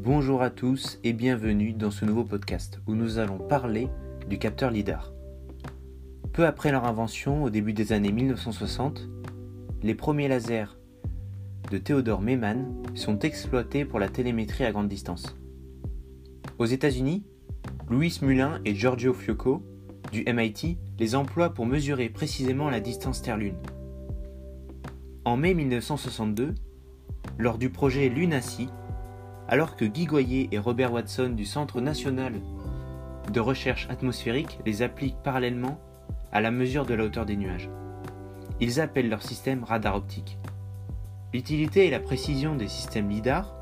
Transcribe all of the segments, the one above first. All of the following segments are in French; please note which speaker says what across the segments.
Speaker 1: Bonjour à tous et bienvenue dans ce nouveau podcast où nous allons parler du capteur LIDAR. Peu après leur invention au début des années 1960, les premiers lasers de Theodore Mehman sont exploités pour la télémétrie à grande distance. Aux États-Unis, Louis Mullin et Giorgio Fiocco du MIT les emploient pour mesurer précisément la distance Terre-Lune. En mai 1962, lors du projet Lunacy, alors que Guy Goyer et Robert Watson du Centre national de recherche atmosphérique les appliquent parallèlement à la mesure de la hauteur des nuages. Ils appellent leur système radar optique. L'utilité et la précision des systèmes LIDAR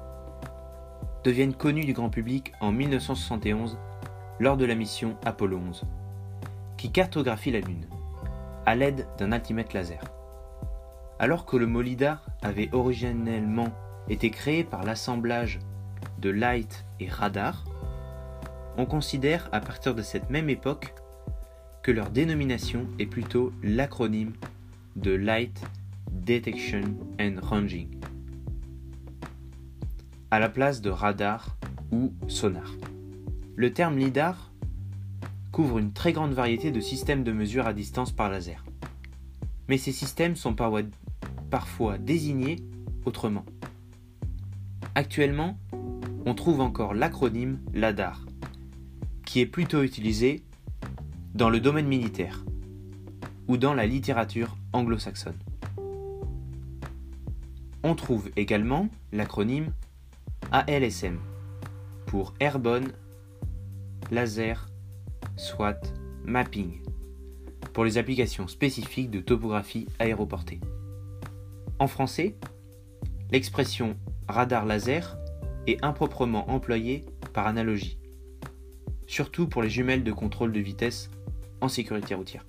Speaker 1: deviennent connus du grand public en 1971 lors de la mission Apollo 11, qui cartographie la Lune à l'aide d'un altimètre laser. Alors que le mot LIDAR avait originellement été créé par l'assemblage light et radar, on considère à partir de cette même époque que leur dénomination est plutôt l'acronyme de Light Detection and Ranging, à la place de radar ou sonar. Le terme LIDAR couvre une très grande variété de systèmes de mesure à distance par laser. Mais ces systèmes sont parfois désignés autrement. Actuellement, on trouve encore l'acronyme LADAR, qui est plutôt utilisé dans le domaine militaire ou dans la littérature anglo-saxonne. On trouve également l'acronyme ALSM pour Airborne Laser SWAT Mapping pour les applications spécifiques de topographie aéroportée. En français, l'expression radar laser improprement employée par analogie, surtout pour les jumelles de contrôle de vitesse en sécurité routière.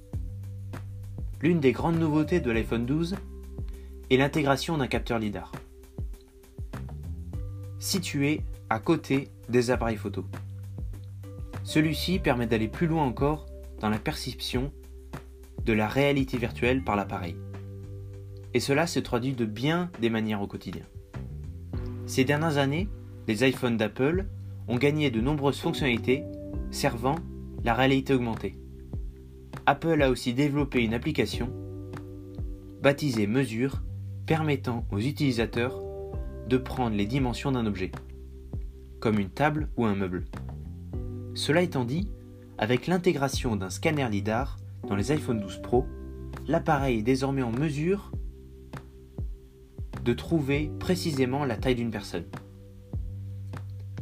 Speaker 1: L'une des grandes nouveautés de l'iPhone 12 est l'intégration d'un capteur LIDAR, situé à côté des appareils photo. Celui-ci permet d'aller plus loin encore dans la perception de la réalité virtuelle par l'appareil. Et cela se traduit de bien des manières au quotidien. Ces dernières années, les iPhones d'Apple ont gagné de nombreuses fonctionnalités servant la réalité augmentée. Apple a aussi développé une application baptisée Mesure permettant aux utilisateurs de prendre les dimensions d'un objet, comme une table ou un meuble. Cela étant dit, avec l'intégration d'un scanner LIDAR dans les iPhone 12 Pro, l'appareil est désormais en mesure de trouver précisément la taille d'une personne.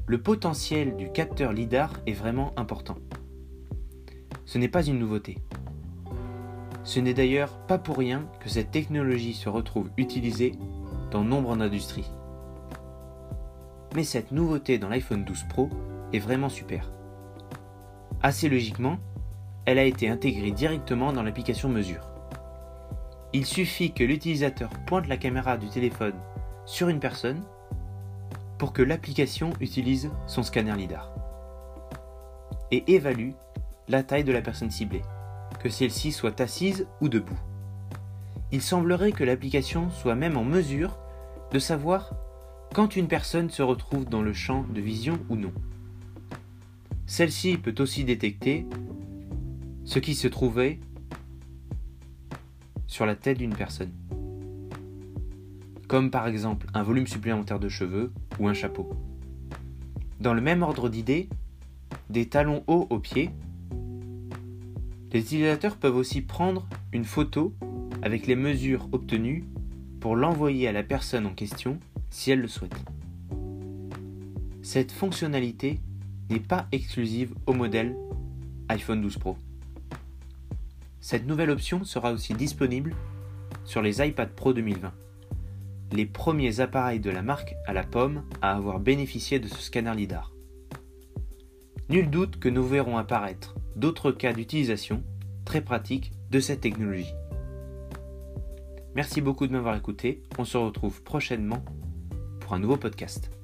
Speaker 1: Le potentiel du capteur LIDAR est vraiment important. Ce n'est pas une nouveauté. Ce n'est d'ailleurs pas pour rien que cette technologie se retrouve utilisée dans nombre d'industries. Mais cette nouveauté dans l'iPhone 12 Pro est vraiment super. Assez logiquement, elle a été intégrée directement dans l'application Mesure. Il suffit que l'utilisateur pointe la caméra du téléphone sur une personne pour que l'application utilise son scanner LIDAR et évalue la taille de la personne ciblée que celle-ci soit assise ou debout. Il semblerait que l'application soit même en mesure de savoir quand une personne se retrouve dans le champ de vision ou non. Celle-ci peut aussi détecter ce qui se trouvait sur la tête d'une personne, comme par exemple un volume supplémentaire de cheveux ou un chapeau. Dans le même ordre d'idées, des talons hauts aux pieds les utilisateurs peuvent aussi prendre une photo avec les mesures obtenues pour l'envoyer à la personne en question si elle le souhaite. Cette fonctionnalité n'est pas exclusive au modèle iPhone 12 Pro. Cette nouvelle option sera aussi disponible sur les iPad Pro 2020, les premiers appareils de la marque à la pomme à avoir bénéficié de ce scanner LIDAR. Nul doute que nous verrons apparaître d'autres cas d'utilisation très pratiques de cette technologie. Merci beaucoup de m'avoir écouté. On se retrouve prochainement pour un nouveau podcast.